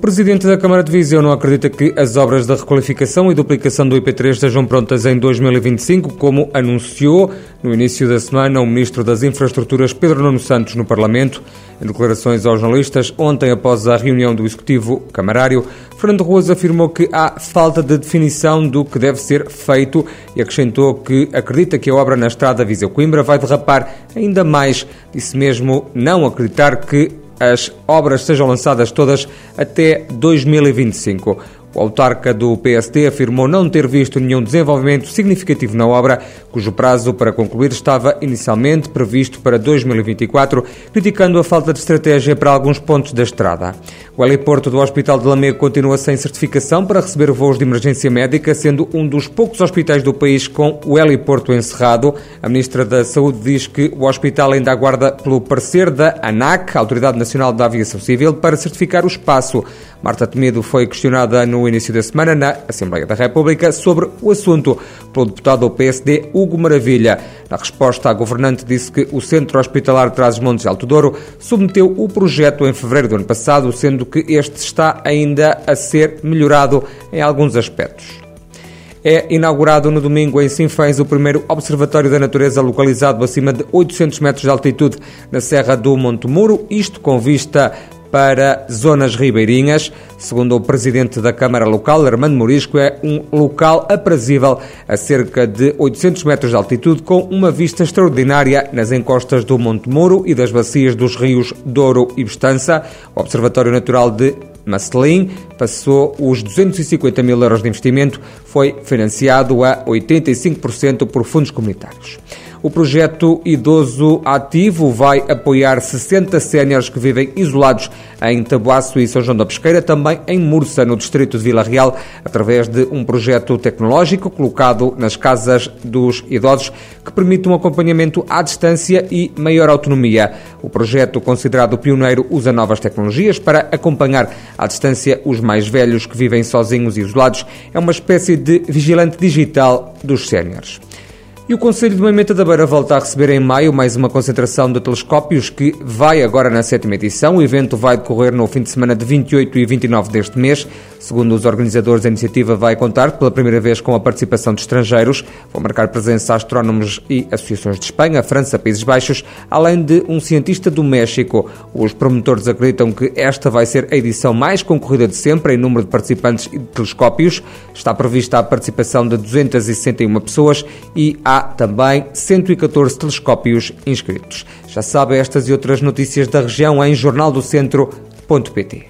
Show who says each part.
Speaker 1: Presidente da Câmara de Viseu não acredita que as obras da requalificação e duplicação do IP3 estejam prontas em 2025, como anunciou no início da semana o ministro das Infraestruturas Pedro Nuno Santos no Parlamento. Em declarações aos jornalistas, ontem após a reunião do Executivo Camarário, Fernando Ruas afirmou que há falta de definição do que deve ser feito e acrescentou que acredita que a obra na estrada Viseu-Coimbra vai derrapar ainda mais. Disse mesmo não acreditar que as obras sejam lançadas todas até 2025. O autarca do PSD afirmou não ter visto nenhum desenvolvimento significativo na obra, cujo prazo para concluir estava inicialmente previsto para 2024, criticando a falta de estratégia para alguns pontos da estrada. O heliporto do Hospital de Lamego continua sem certificação para receber voos de emergência médica, sendo um dos poucos hospitais do país com o heliporto encerrado. A Ministra da Saúde diz que o hospital ainda aguarda pelo parecer da ANAC, Autoridade Nacional da Aviação Civil, para certificar o espaço. Marta Temido foi questionada no início da semana na Assembleia da República sobre o assunto pelo deputado do PSD Hugo Maravilha. Na resposta, a governante disse que o Centro Hospitalar Trás-os-Montes Alto Douro submeteu o projeto em fevereiro do ano passado, sendo que este está ainda a ser melhorado em alguns aspectos. É inaugurado no domingo em Sinfãs o primeiro Observatório da Natureza localizado acima de 800 metros de altitude na Serra do Monte Muro, isto com vista para zonas ribeirinhas. Segundo o presidente da Câmara Local, Armando Morisco, é um local aprazível a cerca de 800 metros de altitude, com uma vista extraordinária nas encostas do Monte Moro e das bacias dos rios Douro e Bestança. O Observatório Natural de Macelim passou os 250 mil euros de investimento, foi financiado a 85% por fundos comunitários. O projeto Idoso Ativo vai apoiar 60 séniores que vivem isolados em Tabuaço e São João da Pesqueira, também em Mursa, no distrito de Vila Real, através de um projeto tecnológico colocado nas casas dos idosos que permite um acompanhamento à distância e maior autonomia. O projeto, considerado pioneiro, usa novas tecnologias para acompanhar à distância os mais velhos que vivem sozinhos e isolados. É uma espécie de vigilante digital dos séniores. E o Conselho de Moimenta da Beira volta a receber em maio mais uma concentração de telescópios que vai agora na sétima edição. O evento vai decorrer no fim de semana de 28 e 29 deste mês. Segundo os organizadores, a iniciativa vai contar pela primeira vez com a participação de estrangeiros. Vão marcar presença astrónomos e associações de Espanha, França, Países Baixos, além de um cientista do México. Os promotores acreditam que esta vai ser a edição mais concorrida de sempre em número de participantes e de telescópios. Está prevista a participação de 261 pessoas e há também 114 telescópios inscritos. Já sabe estas e outras notícias da região em jornaldocentro.pt.